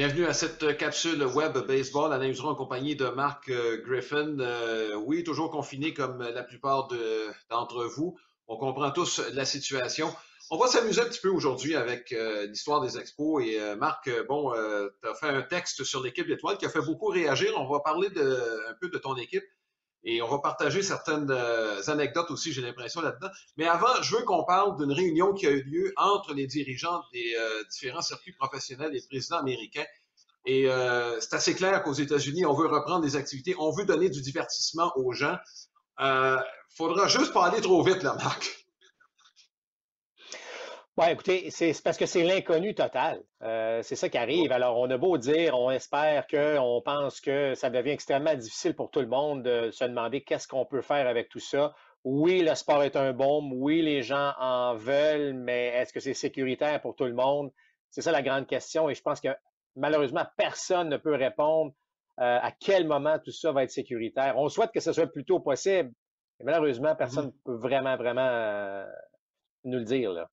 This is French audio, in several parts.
Bienvenue à cette capsule web baseball. Analyserons en compagnie de Marc euh, Griffin. Euh, oui, toujours confiné comme la plupart d'entre vous. On comprend tous la situation. On va s'amuser un petit peu aujourd'hui avec euh, l'histoire des expos. Et Marc, bon, tu as fait un texte sur l'équipe d'étoiles qui a fait beaucoup réagir. On va parler un peu de ton équipe. Et on va partager certaines anecdotes aussi, j'ai l'impression, là-dedans. Mais avant, je veux qu'on parle d'une réunion qui a eu lieu entre les dirigeants des différents circuits professionnels et le président américain. Et euh, c'est assez clair qu'aux États-Unis, on veut reprendre des activités, on veut donner du divertissement aux gens. Euh, faudra juste pas aller trop vite, là, Marc. Oui, écoutez, c'est parce que c'est l'inconnu total. Euh, c'est ça qui arrive. Alors, on a beau dire, on espère que, on pense que ça devient extrêmement difficile pour tout le monde de se demander qu'est-ce qu'on peut faire avec tout ça. Oui, le sport est un baume. Oui, les gens en veulent, mais est-ce que c'est sécuritaire pour tout le monde? C'est ça la grande question. Et je pense que malheureusement, personne ne peut répondre euh, à quel moment tout ça va être sécuritaire. On souhaite que ce soit le plus tôt possible, mais malheureusement, personne ne mm-hmm. peut vraiment, vraiment euh, nous le dire. Là.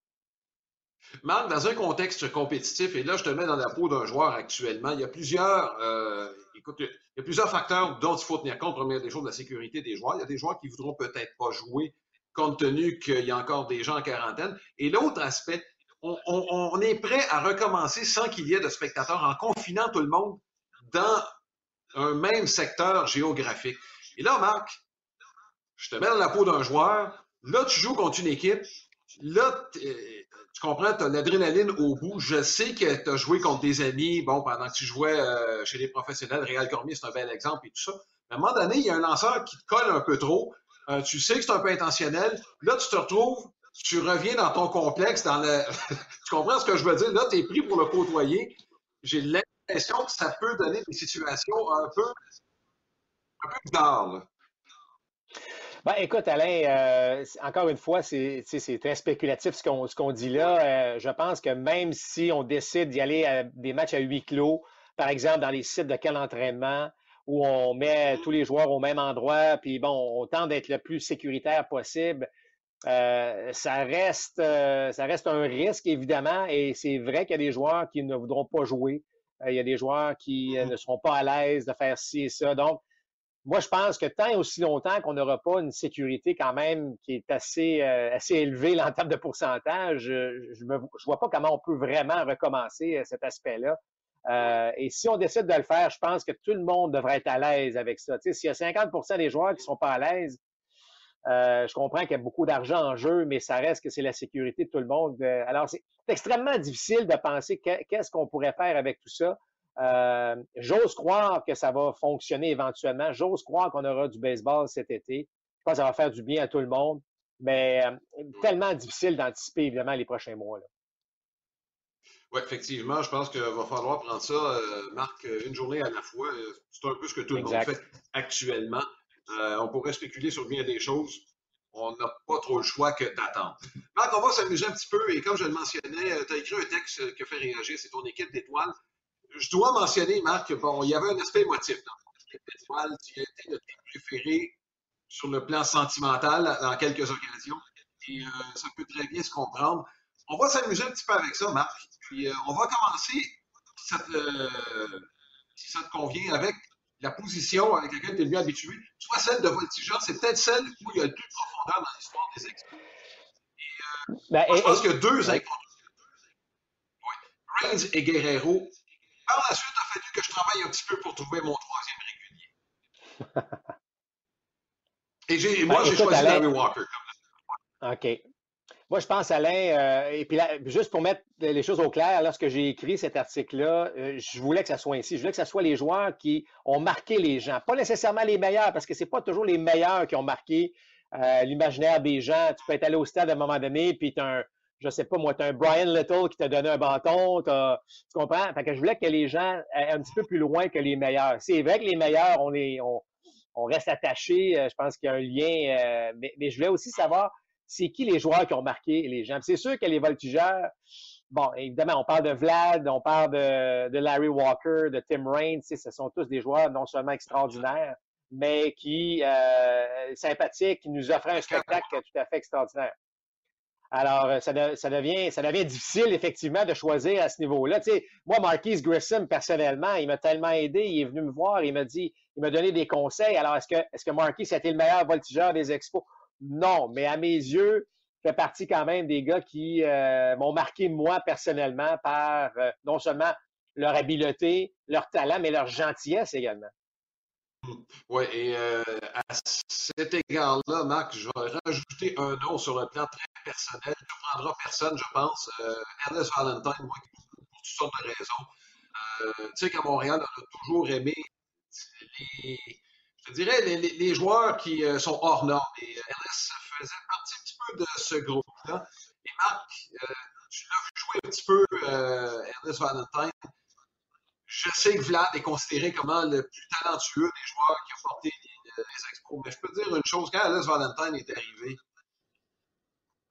Marc, dans un contexte compétitif, et là, je te mets dans la peau d'un joueur actuellement, il y a plusieurs, euh, écoute, il y a plusieurs facteurs dont il faut tenir compte. Première des choses, la sécurité des joueurs. Il y a des joueurs qui voudront peut-être pas jouer compte tenu qu'il y a encore des gens en quarantaine. Et l'autre aspect, on, est prêt à recommencer sans qu'il y ait de spectateurs en confinant tout le monde dans un même secteur géographique. Et là, Marc, je te mets dans la peau d'un joueur. Là, tu joues contre une équipe. Là, tu comprends, tu as l'adrénaline au bout. Je sais que tu as joué contre des amis, bon, pendant que tu jouais euh, chez les professionnels. Réal Cormier, c'est un bel exemple et tout ça. Mais à un moment donné, il y a un lanceur qui te colle un peu trop. Euh, tu sais que c'est un peu intentionnel. Là, tu te retrouves tu reviens dans ton complexe, dans le... tu comprends ce que je veux dire? Là, tu es pris pour le côtoyer. J'ai l'impression que ça peut donner des situations un peu, un peu bizarres. Ben, écoute, Alain, euh, encore une fois, c'est très spéculatif ce qu'on dit là. Euh, je pense que même si on décide d'y aller à des matchs à huis clos, par exemple dans les sites de quel entraînement, où on met tous les joueurs au même endroit, puis bon, on tente d'être le plus sécuritaire possible, euh, ça reste euh, ça reste un risque, évidemment, et c'est vrai qu'il y a des joueurs qui ne voudront pas jouer. Euh, il y a des joueurs qui ne seront pas à l'aise de faire ci et ça. Donc, moi, je pense que tant et aussi longtemps qu'on n'aura pas une sécurité quand même qui est assez, assez élevée en termes de pourcentage, je ne vois pas comment on peut vraiment recommencer cet aspect-là. et si on décide de le faire, je pense que tout le monde devrait être à l'aise avec ça. S'il y a 50% des joueurs qui sont pas à l'aise, euh, je comprends qu'il y a beaucoup d'argent en jeu, mais ça reste que c'est la sécurité de tout le monde. Euh, alors, c'est extrêmement difficile de penser qu'est-ce qu'on pourrait faire avec tout ça. Euh, j'ose croire que ça va fonctionner éventuellement. J'ose croire qu'on aura du baseball cet été. Je pense que ça va faire du bien à tout le monde, mais tellement difficile d'anticiper, évidemment, les prochains mois. Là. Oui, effectivement, je pense qu'il va falloir prendre ça, Marc, une journée à la fois. C'est un peu ce que tout le monde fait actuellement. Euh, on pourrait spéculer sur bien des choses. On n'a pas trop le choix que d'attendre. Marc, on va s'amuser un petit peu. Et comme je le mentionnais, euh, tu as écrit un texte qui a fait réagir. C'est ton équipe d'étoiles. Je dois mentionner, Marc, bon, il y avait un aspect émotif dans ton équipe d'étoiles. Tu as été notre préféré sur le plan sentimental dans quelques occasions. Et euh, ça peut très bien se comprendre. On va s'amuser un petit peu avec ça, Marc. Puis on va commencer, si ça te convient, avec la position avec laquelle tu es mieux habitué, soit celle de voltigeur, c'est peut-être celle où il y a le plus de profondeur dans l'histoire des expos. Et, euh, ben, moi, je pense qu'il y a deux oui. Reigns et Guerrero. Par la suite, il a fallu que je travaille un petit peu pour trouver mon troisième régulier. et moi, ben, j'ai choisi Larry Walker. OK. Moi, je pense, Alain, euh, et puis là, juste pour mettre les choses au clair, lorsque j'ai écrit cet article-là, euh, je voulais que ça soit ainsi. Je voulais que ce soit les joueurs qui ont marqué les gens. Pas nécessairement les meilleurs, parce que c'est pas toujours les meilleurs qui ont marqué euh, l'imaginaire des gens. Tu peux être allé au stade à un moment donné, puis tu un, je sais pas moi, tu un Brian Little qui t'a donné un bâton, tu comprends? Fait que je voulais que les gens aient un petit peu plus loin que les meilleurs. C'est vrai que les meilleurs, on est, on, on reste attachés. Je pense qu'il y a un lien, mais, mais je voulais aussi savoir c'est qui les joueurs qui ont marqué les gens? C'est sûr que les voltigeurs, bon, évidemment, on parle de Vlad, on parle de, Larry Walker, de Tim Raines, ce sont tous des joueurs non seulement extraordinaires, mais qui euh, sympathiques, qui nous offraient un spectacle tout à fait extraordinaire. Alors, ça, devient, ça devient difficile, effectivement, de choisir à ce niveau-là. Moi, Marquise Grissom, personnellement, il m'a tellement aidé. Il est venu me voir, il m'a dit, il m'a donné des conseils. Alors, est-ce que, est-ce que a été le meilleur voltigeur des expos? Non, mais à mes yeux, fait partie quand même des gars qui euh, m'ont marqué, moi, personnellement, par euh, non seulement leur habileté, leur talent, mais leur gentillesse également. Oui, et euh, à cet égard-là, Marc, je vais rajouter un nom sur le plan très personnel. Tu ne prendras personne, je pense. Ernest Valentine, moi, pour toutes sortes de raisons. Tu sais qu'à Montréal, on a toujours aimé les, je dirais, les, les, joueurs qui euh, sont hors normes. Et Ernest faisait partie un petit peu de ce groupe-là. Et Marc, tu l'as joué un petit peu, Ernest Valentine je sais que Vlad est considéré comme le plus talentueux des joueurs qui ont porté les, expos, mais je peux dire une chose, quand Alice Valentine est arrivé,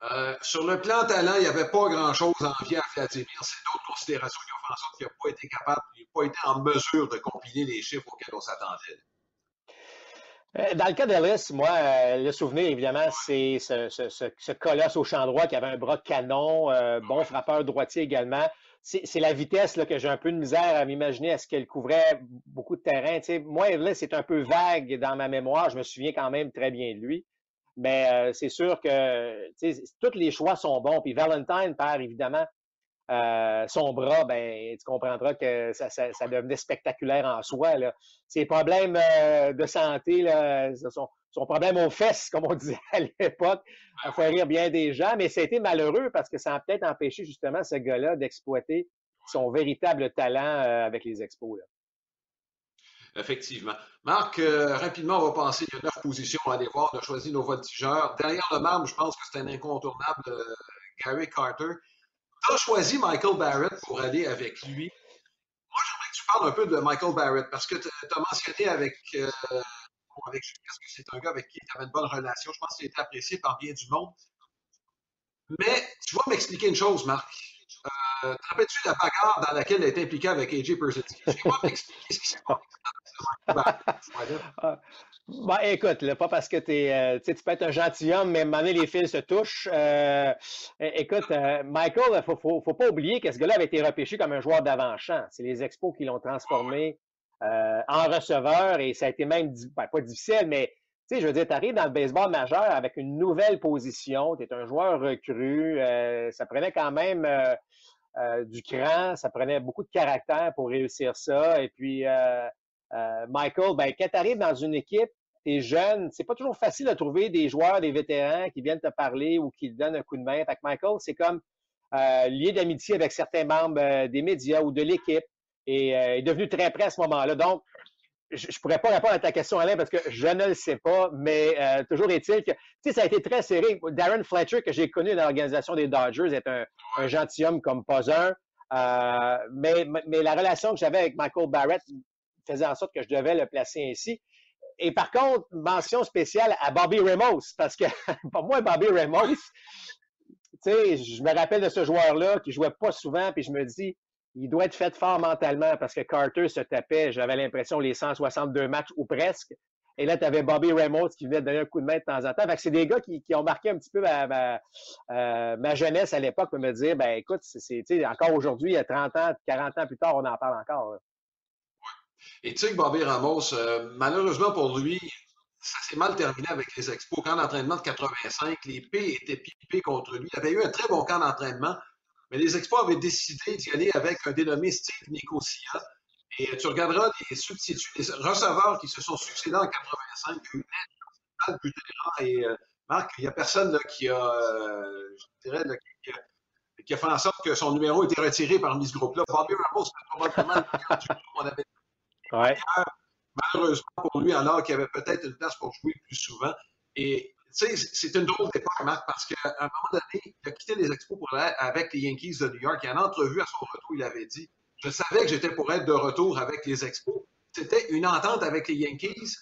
euh, sur le plan talent, il n'y avait pas grand-chose à envier à Vladimir. C'est d'autres considérations qui ont fait en sorte qu'il n'a pas été capable, il n'a pas été en mesure de combiner les chiffres auxquels on s'attendait. Euh, dans le cas d'Ellis, moi, euh, le souvenir, évidemment, c'est ce, colosse au champ droit qui avait un bras canon, bon frappeur droitier également c'est la vitesse là, que j'ai un peu de misère à m'imaginer à ce qu'elle couvrait beaucoup de terrain. moi, là, c'est un peu vague dans ma mémoire. Je me souviens quand même très bien de lui. Mais euh, c'est sûr que tous les choix sont bons. Puis Valentine perd évidemment euh, son bras, ben, tu comprendras que ça, devenait spectaculaire en soi. Là. Ses problèmes euh, de santé, là, son, son, problème aux fesses, comme on disait à l'époque, a fait rire bien des gens, mais ça a été malheureux parce que ça a peut-être empêché justement ce gars-là d'exploiter son véritable talent euh, avec les expos. Effectivement. Marc, rapidement, on va passer. Il y a neuf positions à aller voir. On a choisi nos voltigeurs. Derrière le marbre, je pense que c'est un incontournable, Gary Carter tu as choisi Michael Barrett pour aller avec lui. Moi, j'aimerais que tu parles un peu de Michael Barrett parce que tu as mentionné avec, euh, que c'est un gars avec qui tu avais une bonne relation. Je pense qu'il était apprécié par bien du monde. Mais tu vas m'expliquer une chose, Marc. Euh, te rappelles-tu la bagarre dans laquelle elle été impliquée avec AJ Persitsky? Tu vas m'expliquer ce qui s'est passé. Ben, écoute, pas parce que euh, tu peux être un gentilhomme, mais à les fils se touchent. Euh, écoute, euh, Michael, il faut, faut, pas oublier que ce gars-là avait été repêché comme un joueur d'avant-champ. C'est les expos qui l'ont transformé en receveur et ça a été même, ben, pas difficile, mais tu sais, je veux dire, tu arrives dans le baseball majeur avec une nouvelle position, tu es un joueur recru, ça prenait quand même du cran, ça prenait beaucoup de caractère pour réussir ça. Et puis, euh, Michael, ben, quand tu arrives dans une équipe, tu es jeune, c'est pas toujours facile de trouver des joueurs, des vétérans qui viennent te parler ou qui te donnent un coup de main. Fait Michael, c'est comme euh, lié d'amitié avec certains membres euh, des médias ou de l'équipe et est devenu très près à ce moment-là. Donc, je pourrais pas répondre à ta question, Alain, parce que je ne le sais pas, mais toujours est-il que, tu sais, ça a été très serré. Darren Fletcher, que j'ai connu dans l'organisation des Dodgers, est un, un gentilhomme comme pas un. mais, mais la relation que j'avais avec Michael Barrett faisait en sorte que je devais le placer ainsi. Et par contre, mention spéciale à Bobby Ramos, parce que pour moi, Bobby Ramos, tu sais, je me rappelle de ce joueur-là qui jouait pas souvent, puis je me dis, il doit être fait fort mentalement parce que Carter se tapait, j'avais l'impression, les 162 matchs ou presque. Et là, tu avais Bobby Ramos qui venait donner un coup de main de temps en temps. Fait c'est des gars qui, ont marqué un petit peu ma, euh, ma, jeunesse à l'époque pour me dire, ben écoute, c'est, encore aujourd'hui, il y a 30 ans, 40 ans plus tard, on en parle encore. Et tu sais que Bobby Ramos, euh, malheureusement pour lui, ça s'est mal terminé avec les expos. Camp d'entraînement de 85, les P étaient pipés contre lui. Il avait eu un très bon camp d'entraînement, mais les expos avaient décidé d'y aller avec un dénommé Steve Nicosia. Et tu regarderas les substituts, les receveurs qui se sont succédés en 85, et euh, Marc, il n'y a personne qui a, euh, je dirais, qui, a, fait en sorte que son numéro ait été retiré parmi ce groupe-là. Bobby Ramos, c'est probablement le qu'on avait Malheureusement pour lui, alors qu'il avait peut-être une place pour jouer plus souvent. Et tu sais, c'est une drôle d'époque, Marc, parce qu'à un moment donné, il a quitté les Expos avec les Yankees de New York. Et en entrevue à son retour, il avait dit Je savais que j'étais pour être de retour avec les Expos. C'était une entente avec les Yankees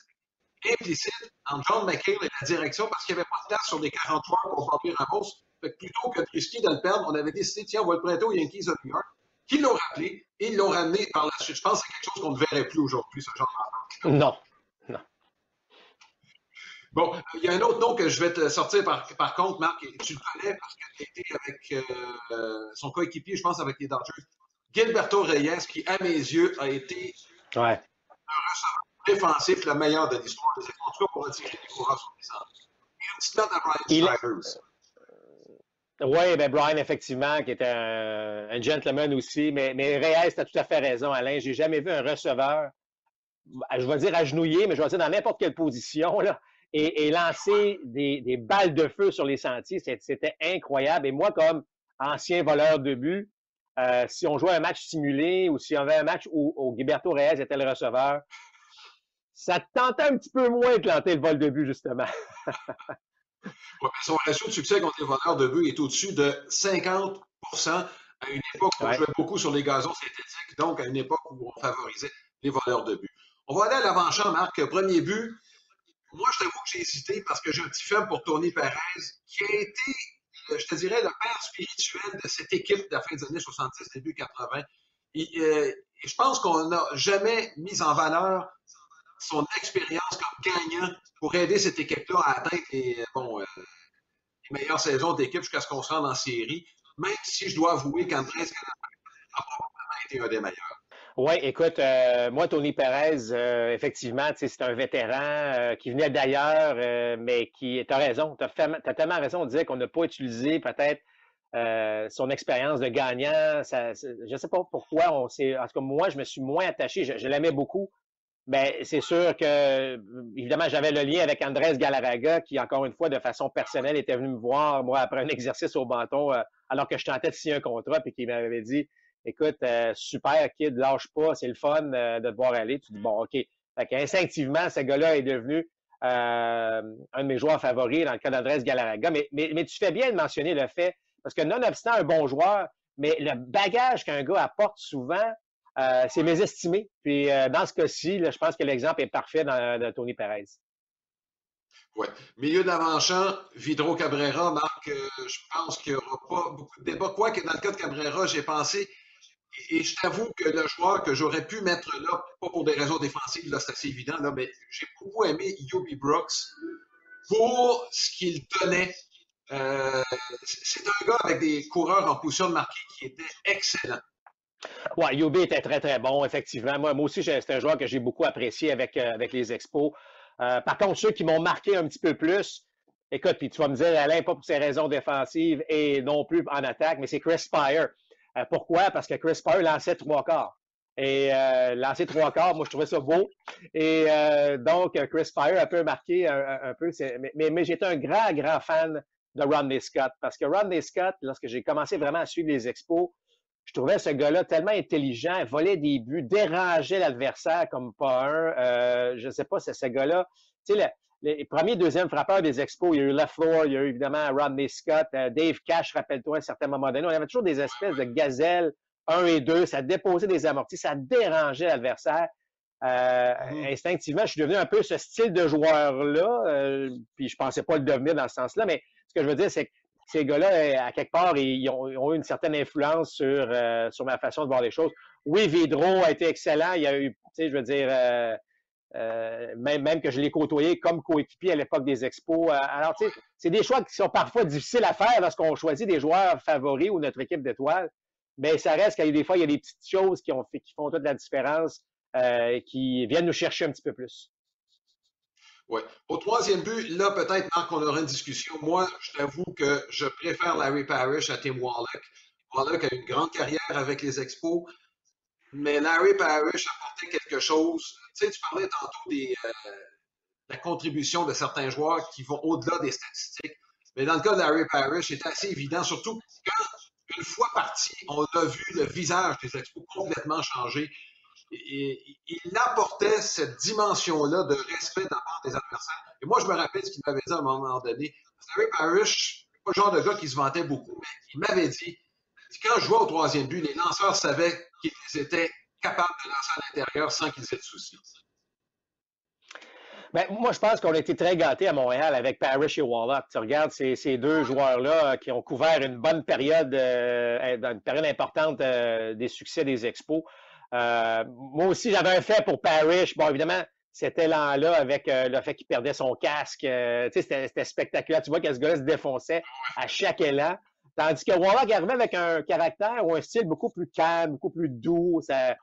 implicite entre John McHale et la direction parce qu'il n'y avait pas de place sur les 43 pour Bobby Ramos. Fait plutôt que de risquer de le perdre, on avait décidé tiens, on va le prêter aux Yankees de New York qui l'ont rappelé? Et ils l'ont ramené par la suite. Je pense que c'est quelque chose qu'on ne verrait plus aujourd'hui, ce genre d'entente. Non. Non. Bon, il y a un autre nom que je vais te sortir par, par contre, Marc, et tu le connais parce que tu été avec euh, son coéquipier, je pense, avec les Dodgers. Gilberto Reyes, qui, à mes yeux, a été ouais. un receveur défensif le meilleur de l'histoire des En tout cas, pour attirer les coureurs sur les centres. Et une petite note à Brian Strivers. Oui, ben Brian, effectivement, qui était un, gentleman aussi, mais, mais Reyes, tu as tout à fait raison, Alain. J'ai jamais vu un receveur, je vais dire agenouillé, mais je vais dire dans n'importe quelle position, là, et, lancer des, balles de feu sur les sentiers. C'était incroyable. Et moi, comme ancien voleur de but, euh, si on jouait un match simulé ou si on avait un match où, où Gilberto Reyes était le receveur, ça tentait un petit peu moins de planter le vol de but, justement. son ratio de succès contre les voleurs de but est au-dessus de 50% à une époque où on jouait beaucoup sur les gazons synthétiques, donc à une époque où on favorisait les voleurs de but. On va aller à l'avant-champ, Marc. Premier but, moi, je t'avoue que j'ai hésité parce que j'ai un petit faible pour Tony Perez, qui a été, euh, je te dirais, le père spirituel de cette équipe de la fin des années 70, début 80. Et, euh, je pense qu'on n'a jamais mis en valeur son expérience comme gagnant pour aider cette équipe-là à atteindre les, bon, euh, les meilleures saisons d'équipe jusqu'à ce qu'on se rende en série, même si je dois avouer qu'Andrés a probablement été un des meilleurs. Oui, écoute, euh, moi, Tony Perez, euh, effectivement, c'est un vétéran euh, qui venait d'ailleurs, mais qui, tu as raison, tu as, tellement raison, on disait qu'on n'a pas utilisé peut-être son expérience de gagnant. je ne sais pas pourquoi, on s'est, en tout cas, moi, je me suis moins attaché, je, l'aimais beaucoup, mais c'est sûr que, évidemment, j'avais le lien avec Andrés Galarraga, qui, encore une fois, de façon personnelle, était venu me voir, moi, après un exercice au bâton, alors que je tentais de signer un contrat, puis qui m'avait dit, écoute, euh, super, kid, lâche pas, c'est le fun euh, de te voir aller. Tu dis, bon, OK. Fait qu'instinctivement, ce gars-là est devenu euh, un de mes joueurs favoris dans le cas d'Andrés Galarraga. Mais, mais, mais, tu fais bien de mentionner le fait, parce que nonobstant un bon joueur, mais le bagage qu'un gars apporte souvent, c'est mésestimé. Puis dans ce cas-ci, je pense que l'exemple est parfait dans, de Tony Perez. Oui. Milieu d'avant-champ, Vidro Cabrera, Marc, je pense qu'il n'y aura pas beaucoup de débat. Quoique dans le cas de Cabrera, j'ai pensé et je t'avoue que le joueur que j'aurais pu mettre là, pas pour des raisons défensives, là, c'est assez évident, là, mais j'ai beaucoup aimé Yobi Brooks pour ce qu'il tenait. Euh, c'est un gars avec des coureurs en position de qui était excellent. Oui, Yobi était très, très bon, effectivement. Moi, moi aussi, c'est un joueur que j'ai beaucoup apprécié avec, euh, avec les expos. Euh, par contre, ceux qui m'ont marqué un petit peu plus, écoute, puis tu vas me dire, Alain, pas pour ses raisons défensives et non plus en attaque, mais c'est Chris Spire. Euh, pourquoi? Parce que Chris Paul lançait trois quarts. Et lancer trois quarts, moi, je trouvais ça beau. Et donc, Chris Spire a peu marqué un, peu. Mais, mais, j'étais un grand, grand fan de Rodney Scott. Parce que Rodney Scott, lorsque j'ai commencé vraiment à suivre les expos, je trouvais ce gars-là tellement intelligent, volait des buts, dérangeait l'adversaire comme pas un. je ne sais pas, c'est ce gars-là. Tu sais, les premiers, deuxièmes frappeurs des expos, il y a eu LaFleur, il y a eu évidemment Rodney Scott, euh, Dave Cash, rappelle-toi, à un certain moment donné. On avait toujours des espèces de gazelles, un et deux, ça déposait des amortis, ça dérangeait l'adversaire. Euh, mm-hmm. Instinctivement, je suis devenu un peu ce style de joueur-là, euh, puis je pensais pas le devenir dans ce sens-là, mais ce que je veux dire, c'est que ces gars-là, à quelque part, ils ont, eu une certaine influence sur, sur ma façon de voir les choses. Oui, Vidro a été excellent. Il y a eu, tu sais, je veux dire, euh, même, même, que je l'ai côtoyé comme coéquipier à l'époque des expos. Euh, alors, tu sais, c'est des choix qui sont parfois difficiles à faire lorsqu'on choisit des joueurs favoris ou notre équipe d'étoiles. Mais ça reste qu'il y a des fois, il y a des petites choses qui, ont fait, qui font toute la différence, euh, qui viennent nous chercher un petit peu plus. Oui. Au troisième but, là, peut-être, Marc, on aura une discussion. Moi, je t'avoue que je préfère Larry Parrish à Tim Wallach. Wallach a une grande carrière avec les expos, mais Larry Parrish a apporté quelque chose tu sais, tu parlais tantôt des, euh, de la contribution de certains joueurs qui vont au-delà des statistiques. Mais dans le cas de Larry Parrish, c'est assez évident, surtout quand, une fois parti, on a vu le visage des Expos complètement changer. Il apportait cette dimension-là de respect de la part des adversaires. Et moi, je me rappelle ce qu'il m'avait dit à un moment donné. Larry Parrish, pas le genre de gars qui se vantait beaucoup, mais il m'avait dit, quand je jouais au troisième but, les lanceurs savaient qu'ils étaient capables de lancer à l'intérieur sans qu'ils aient de soucis. Ben, moi, je pense qu'on a été très gâtés à Montréal avec Parrish et Wallach. Tu regardes ces, deux joueurs-là qui ont couvert une bonne période, euh, une période importante euh, des succès des expos. Moi aussi, j'avais un fait pour Parrish. Bon, évidemment, cet élan-là avec le fait qu'il perdait son casque. c'était spectaculaire. Tu vois que ce gars-là se défonçait à chaque élan. Tandis que Warlock arrivait avec un caractère ou un style beaucoup plus calme, beaucoup plus doux. Ça,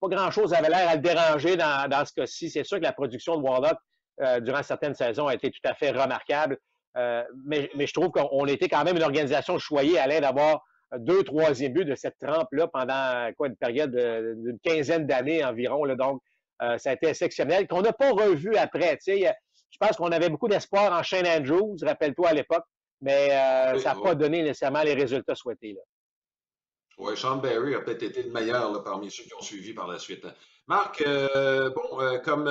pas grand-chose avait l'air à le déranger dans, dans ce cas-ci. C'est sûr que la production de Warlock euh, durant certaines saisons a été tout à fait remarquable. Euh, mais, mais, je trouve qu'on était quand même une organisation choyée à l'aide d'avoir deux troisième buts de cette trempe-là pendant quoi une période d'une quinzaine d'années environ. Là, donc, euh, ça a été exceptionnel, qu'on n'a pas revu après. Sais, je pense qu'on avait beaucoup d'espoir en Shane Andrews, rappelle-toi à l'époque, mais ça n'a pas donné nécessairement les résultats souhaités. Là. Oui, Sean Barry a peut-être été le meilleur parmi ceux qui ont suivi par la suite. Marc, bon, comme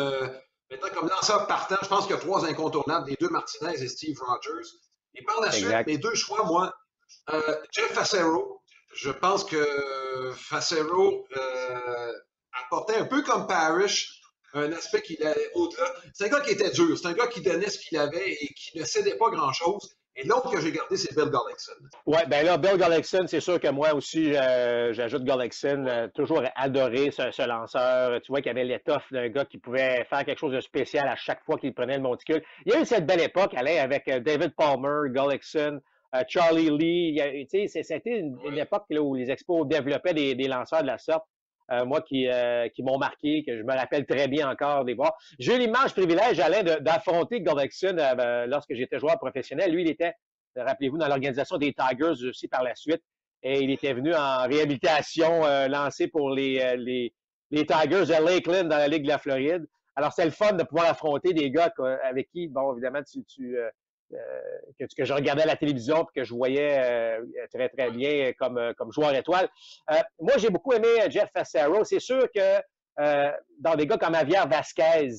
Maintenant, comme lanceur partant, je pense qu'il y a trois incontournables, les deux Martinez et Steve Rogers. Et par la suite, mes deux choix, moi, euh, Jeff Facero. Je pense que Facero euh, apportait un peu comme Parrish un aspect qu'il allait au-delà. C'est un gars qui était dur. C'est un gars qui donnait ce qu'il avait et qui ne cédait pas grand-chose. Et l'autre que j'ai gardé, c'est Bill Gullickson. Oui, bien là, Bill Gullickson, c'est sûr que moi aussi, euh, j'ajoute Gullickson. Euh, toujours adoré ce, lanceur. Tu vois qu'il avait l'étoffe d'un gars qui pouvait faire quelque chose de spécial à chaque fois qu'il prenait le monticule. Il y a eu cette belle époque, Alain, avec David Palmer, Gullickson, Charlie Lee. C'était une, époque où les expos développaient des, lanceurs de la sorte. Euh, moi qui, euh, qui m'ont marqué, que je me rappelle très bien encore des voir. J'ai eu l'immense privilège, Alain, d'affronter Gordexon euh, lorsque j'étais joueur professionnel. Lui, il était, rappelez-vous, dans l'organisation des Tigers aussi par la suite. Et il était venu en réhabilitation lancé pour les, les, les, Tigers de Lakeland dans la Ligue de la Floride. Alors, c'est le fun de pouvoir affronter des gars avec qui, bon, évidemment, tu, tu euh, que, je regardais à la télévision et que je voyais euh, très, très bien comme, euh, comme joueur étoile. moi, j'ai beaucoup aimé Jeff Fassero. C'est sûr que dans des gars comme Javier Vasquez,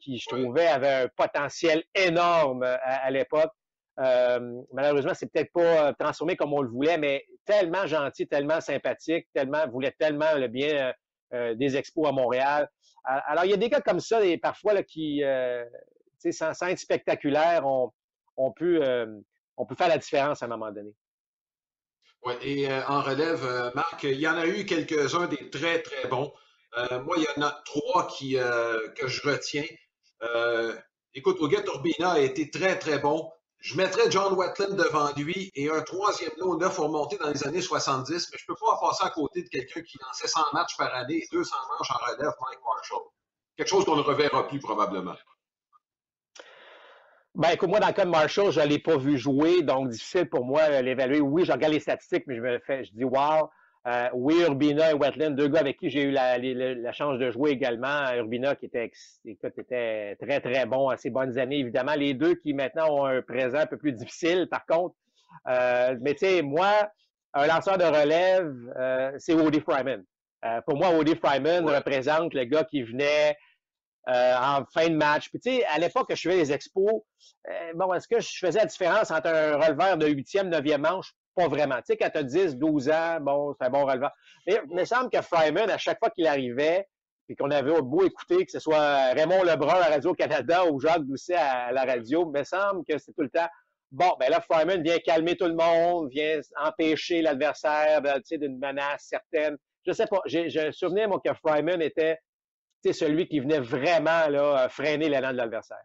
qui je trouvais avait un potentiel énorme à, l'époque, malheureusement, c'est peut-être pas transformé comme on le voulait, mais tellement gentil, tellement sympathique, tellement voulait tellement le bien des expos à Montréal. Alors, il y a des gars comme ça, et parfois là, qui, sans, sans, être spectaculaire, on, on, peut, euh, on peut faire la différence à un moment donné. Oui, et euh, en relève, euh, Marc, il y en a eu quelques-uns des très, très bons. moi, il y en a trois qui, que je retiens. écoute, Oget Urbina a été très, très bon. Je mettrais John Wetland devant lui et un troisième lot neuf monter dans les années 70, mais je ne peux pas passer à côté de quelqu'un qui lançait 100 matchs par année et 200 matchs en relève, Mike Marshall. Quelque chose qu'on ne reverra plus probablement. Ben, écoute, moi, dans le cas de Marshall, je ne l'ai pas vu jouer, donc difficile pour moi de l'évaluer. Oui, je regarde les statistiques, mais je me fais, je dis wow. Euh, oui, Urbina et Wetland, deux gars avec qui j'ai eu la, la, chance de jouer également. Urbina qui était, écoute, était très, très bon à ses bonnes années, évidemment. Les deux qui maintenant ont un présent un peu plus difficile, par contre. Euh, mais tu sais, moi, un lanceur de relève, euh, c'est Woody Fryman. Euh, pour moi, Woody Fryman représente le gars qui venait euh, en fin de match. Puis tu sais, à l'époque que je faisais les expos, euh, bon, est-ce que je faisais la différence entre un releveur de huitième, neuvième manche? Pas vraiment. Tu sais, quand tu as 10, 12 ans, bon, c'est un bon releveur. Mais il me semble que Fryman, à chaque fois qu'il arrivait, puis qu'on avait au beau écouter, que ce soit Raymond Lebrun à Radio-Canada ou Jacques Doucet à la radio, il me semble que c'est tout le temps Bon, ben là, Fryman vient calmer tout le monde, vient empêcher l'adversaire d'une menace certaine. Je sais pas. J'ai un souvenir, moi, que Fryman était c'est celui qui venait vraiment là, freiner l'élan de l'adversaire.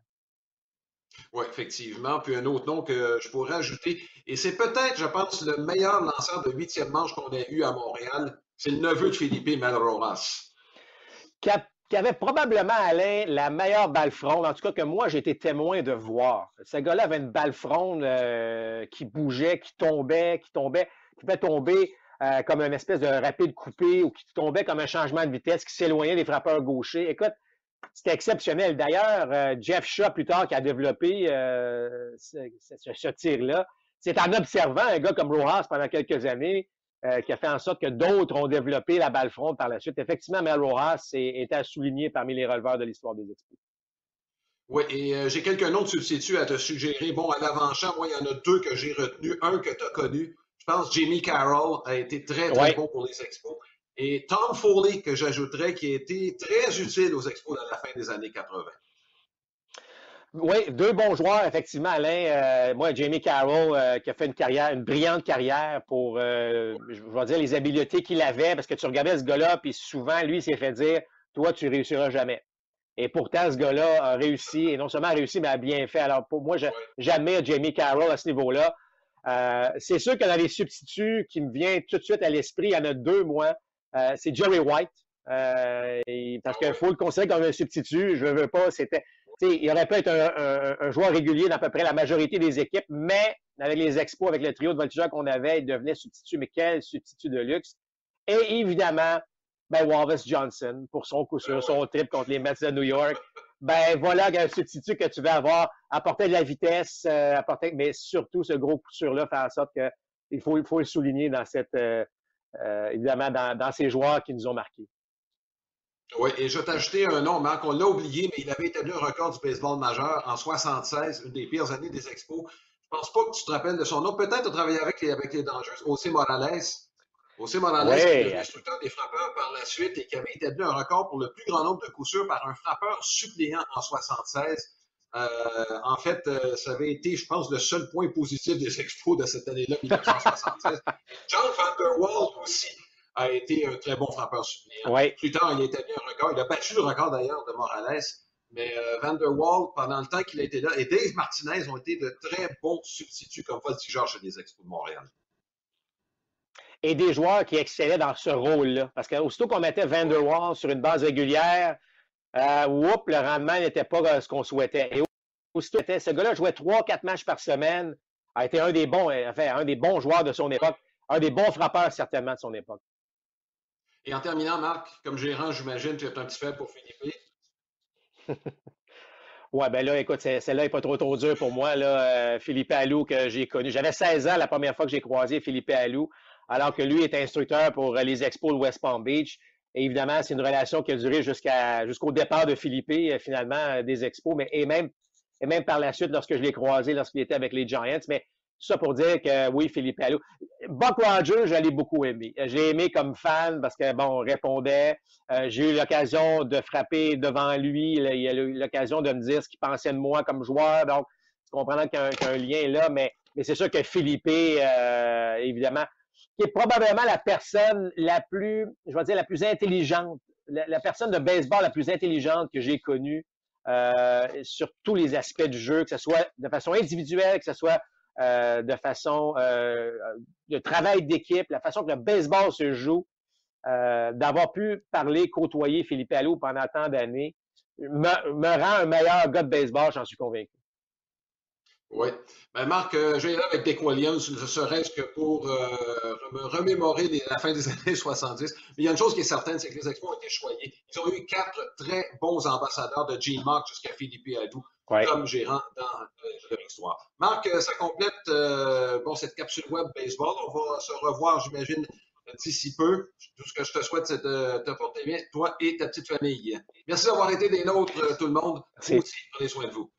Oui, effectivement. Puis un autre nom que je pourrais ajouter, et c'est peut-être, je pense, le meilleur lanceur de huitième manche qu'on ait eu à Montréal, c'est le neveu de Philippe Malroras. Qui, qui, avait probablement, Alain, la meilleure balle fronde, en tout cas que moi, j'ai été témoin de voir. Ce gars-là avait une balle fronde euh, qui bougeait, qui tombait, qui tombait, qui pouvait tomber euh, comme une espèce de rapide coupé ou qui tombait comme un changement de vitesse, qui s'éloignait des frappeurs gauchers. Écoute, c'était exceptionnel. D'ailleurs, euh, Jeff Shaw, plus tard, qui a développé euh, ce, tir-là, c'est en observant un gars comme Rojas pendant quelques années qui a fait en sorte que d'autres ont développé la balle fronde par la suite. Effectivement, Mel Rojas est, à souligner parmi les releveurs de l'histoire des Expos. Oui, et j'ai quelques noms de substituts à te suggérer. Bon, à l'avant-champ, moi, il y en a deux que j'ai retenus. Un que tu as connu, je pense que Jimmy Carroll a été très, très bon pour les Expos. Et Tom Foley, que j'ajouterais, qui a été très utile aux Expos dans la fin des années 80. Oui, deux bons joueurs, effectivement, Alain. Euh, moi, Jamie Carroll, euh, qui a fait une carrière, une brillante carrière pour, euh, je vais dire, les habiletés qu'il avait, parce que tu regardais ce gars-là, puis souvent, lui, il s'est fait dire, toi, tu réussiras jamais. Et pourtant, ce gars-là a réussi, et non seulement a réussi, mais a bien fait. Alors, pour moi, j'admire Jamie Carroll à ce niveau-là. Euh, c'est sûr que dans les substituts qui me viennent tout de suite à l'esprit, il y en a deux, moi. Euh, c'est Jerry White. Euh, parce qu'il faut le considérer comme un substitut. Je ne veux pas. C'était, il aurait pu être un, joueur régulier dans à peu près la majorité des équipes, mais avec les expos, avec le trio de voltigeurs qu'on avait, il devenait substitut. Mais quel substitut de luxe! Et évidemment, ben, Wallace Johnson pour son coup sur son trip contre les Mets de New York. Ben voilà un substitut que tu vas avoir, apporter de la vitesse, euh, apporter, mais surtout ce gros coup sur-là fait en sorte que il faut, il faut le souligner dans cette, euh, euh, évidemment, dans, ces joueurs qui nous ont marqués. Oui, et je vais t'ajouter un nom, Marc, on l'a oublié, mais il avait établi un record du baseball majeur en 76, une des pires années des expos. Je pense pas que tu te rappelles de son nom. Peut-être tu travaillé avec les, avec les aussi Morales. Aussi Morales, qui est instructeur des frappeurs par la suite et qui avait établi un record pour le plus grand nombre de coups sûrs par un frappeur suppléant en 76. Euh, en fait, euh, ça avait été, je pense, le seul point positif des expos de cette année-là, 1976. John Van Der Waal aussi a été un très bon frappeur suppléant. Plus tard, il a établi un record. Il a battu le record d'ailleurs de Morales. Mais euh, Van Der Waal, pendant le temps qu'il a été là, et Dave Martinez ont été de très bons substituts comme voltigeurs chez les Expos de Montréal et des joueurs qui excellaient dans ce rôle-là. Parce que aussitôt qu'on mettait Van der Waal sur une base régulière, euh, le rendement n'était pas euh, ce qu'on souhaitait. Et aussitôt, ce gars-là jouait trois, quatre matchs par semaine, a été un des bons, euh, enfin, un des bons joueurs de son époque, un des bons frappeurs certainement de son époque. Et en terminant, Marc, comme gérant, j'imagine, tu es un petit faible pour Philippe. Ouais, ben là, écoute, celle-là n'est pas trop trop dure pour moi. Là, euh, Philippe Allou, que j'ai connu. J'avais 16 ans la première fois que j'ai croisé Philippe Allou alors que lui est instructeur pour euh, les expos de West Palm Beach. Et évidemment, c'est une relation qui a duré jusqu'au départ de Philippe, euh, finalement, euh, des expos, mais et même, même par la suite, lorsque je l'ai croisé, lorsqu'il était avec les Giants. Mais ça pour dire que oui, Philippe Allou. Buck Rogers, je l'ai beaucoup aimé. J'ai aimé comme fan parce que, bon, on répondait. j'ai eu l'occasion de frapper devant lui. Il a eu l'occasion de me dire ce qu'il pensait de moi comme joueur. Donc, tu comprends qu'il y, a un lien là, mais, mais c'est sûr que Philippe, évidemment, qui est probablement la personne la plus, je vais dire, la plus intelligente, la, personne de baseball la plus intelligente que j'ai connue euh, sur tous les aspects du jeu, que ce soit de façon individuelle, que ce soit euh, de façon euh, de travail d'équipe, la façon que le baseball se joue, d'avoir pu parler, côtoyer Philippe Allou pendant tant d'années, me rend un meilleur gars de baseball, j'en suis convaincu. Oui. Ben Marc, euh, je vais avec Dick Williams, ne serait-ce que pour euh, me remémorer la fin des années 70. Mais il y a une chose qui est certaine, c'est que les Expos ont été choyés. Ils ont eu quatre très bons ambassadeurs de Gene Mark jusqu'à Philippe Adou comme gérant dans euh, leur histoire. Marc, ça complète bon, cette capsule web baseball. On va se revoir, j'imagine, d'ici peu. Tout ce que je te souhaite, c'est de te porter bien, toi et ta petite famille. Merci d'avoir été des nôtres, tout le monde. Vous aussi, prenez soin de vous.